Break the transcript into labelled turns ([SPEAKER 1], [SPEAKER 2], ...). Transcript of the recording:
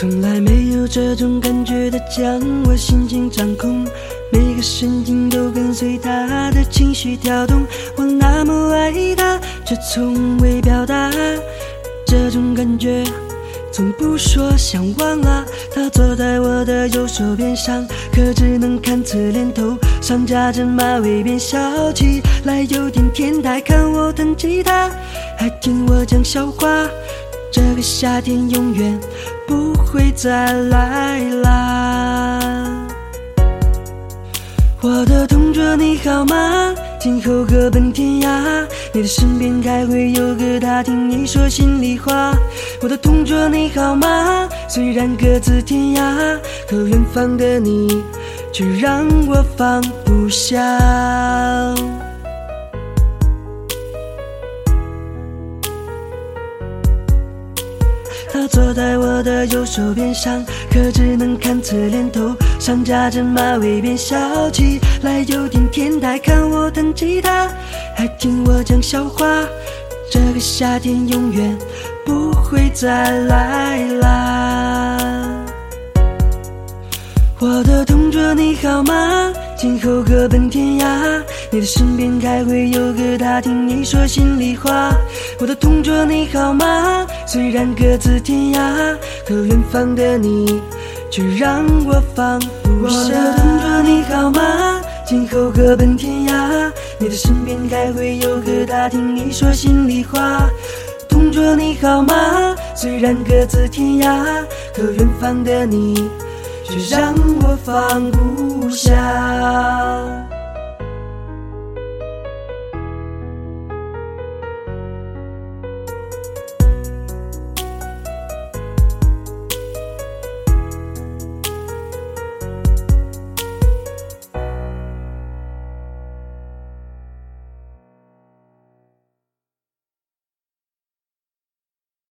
[SPEAKER 1] 从来没有这种感觉的将我心情掌控，每个神经都跟随他的情绪跳动。我那么爱他，却从未表达这种感觉，从不说想忘了。他坐在我的右手边上，可只能看侧脸头上夹着马尾辫，笑起来有点天台。看我弹吉他，还听我讲笑话。这个夏天永远不会再来啦！我的同桌你好吗？今后各奔天涯，你的身边还会有个他听你说心里话。我的同桌你好吗？虽然各自天涯，可远方的你却让我放不下。他坐在我的右手边上，可只能看侧脸头上夹着马尾辫，笑起来有点天台。看我弹吉他，还听我讲笑话。这个夏天永远不会再来啦！我的同桌你好吗？今后各奔天涯，你的身边还会有个他听你说心里话。我的同桌你好吗？虽然各自天涯，可远方的你却让我放不下。我的同桌你好吗？今后各奔天涯，你的身边还会有个他听你说心里话。同桌你好吗？虽然各自天涯，可远方的你却让我放不下。